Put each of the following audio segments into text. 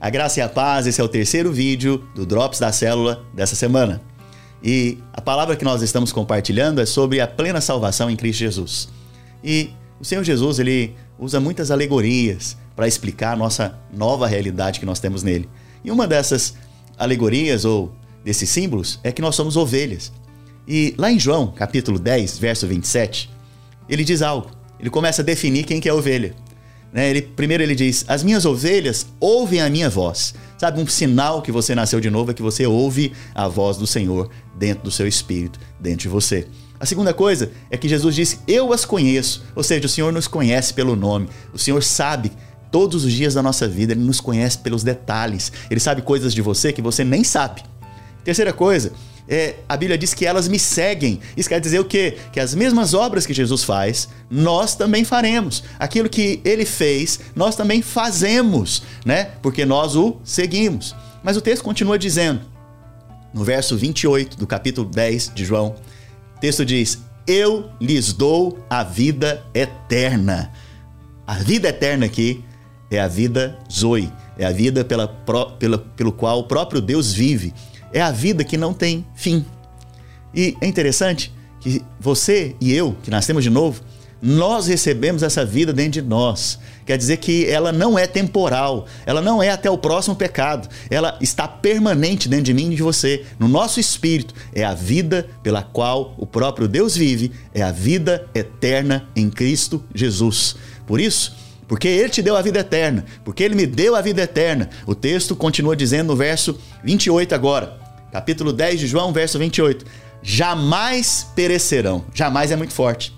A graça e a paz, esse é o terceiro vídeo do Drops da Célula dessa semana. E a palavra que nós estamos compartilhando é sobre a plena salvação em Cristo Jesus. E o Senhor Jesus, ele usa muitas alegorias para explicar a nossa nova realidade que nós temos nele. E uma dessas alegorias ou desses símbolos é que nós somos ovelhas. E lá em João, capítulo 10, verso 27, ele diz algo. Ele começa a definir quem que é ovelha. Né? Ele, primeiro ele diz: As minhas ovelhas ouvem a minha voz. Sabe, um sinal que você nasceu de novo é que você ouve a voz do Senhor dentro do seu espírito, dentro de você. A segunda coisa é que Jesus disse: Eu as conheço. Ou seja, o Senhor nos conhece pelo nome. O Senhor sabe todos os dias da nossa vida, Ele nos conhece pelos detalhes. Ele sabe coisas de você que você nem sabe. Terceira coisa é, a Bíblia diz que elas me seguem. Isso quer dizer o quê? Que as mesmas obras que Jesus faz, nós também faremos. Aquilo que ele fez, nós também fazemos, né? Porque nós o seguimos. Mas o texto continua dizendo, no verso 28 do capítulo 10 de João, o texto diz: Eu lhes dou a vida eterna. A vida eterna aqui é a vida Zoe, é a vida pela, pela, pelo qual o próprio Deus vive é a vida que não tem fim. E é interessante que você e eu, que nascemos de novo, nós recebemos essa vida dentro de nós. Quer dizer que ela não é temporal, ela não é até o próximo pecado, ela está permanente dentro de mim e de você, no nosso espírito. É a vida pela qual o próprio Deus vive, é a vida eterna em Cristo Jesus. Por isso, porque ele te deu a vida eterna, porque ele me deu a vida eterna. O texto continua dizendo no verso 28 agora capítulo 10 de João, verso 28. Jamais perecerão. Jamais é muito forte.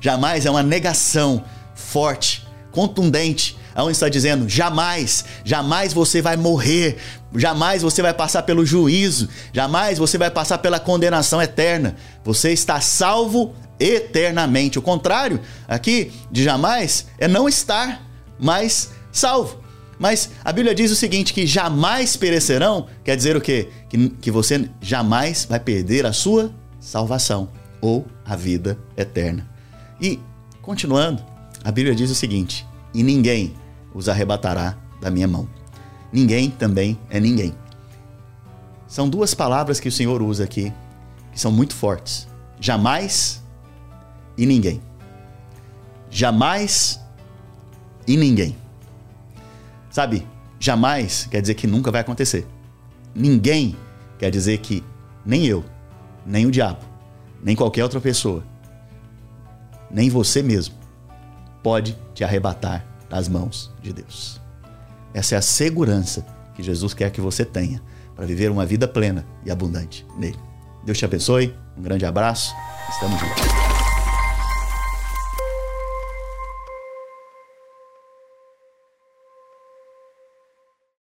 Jamais é uma negação forte, contundente, aonde está dizendo: jamais, jamais você vai morrer, jamais você vai passar pelo juízo, jamais você vai passar pela condenação eterna. Você está salvo eternamente. O contrário aqui de jamais é não estar, mas salvo. Mas a Bíblia diz o seguinte: que jamais perecerão, quer dizer o quê? Que, que você jamais vai perder a sua salvação ou a vida eterna. E, continuando, a Bíblia diz o seguinte: e ninguém os arrebatará da minha mão. Ninguém também é ninguém. São duas palavras que o Senhor usa aqui que são muito fortes: jamais e ninguém. Jamais e ninguém. Sabe, jamais quer dizer que nunca vai acontecer. Ninguém quer dizer que nem eu, nem o diabo, nem qualquer outra pessoa, nem você mesmo, pode te arrebatar das mãos de Deus. Essa é a segurança que Jesus quer que você tenha para viver uma vida plena e abundante nele. Deus te abençoe, um grande abraço, estamos juntos.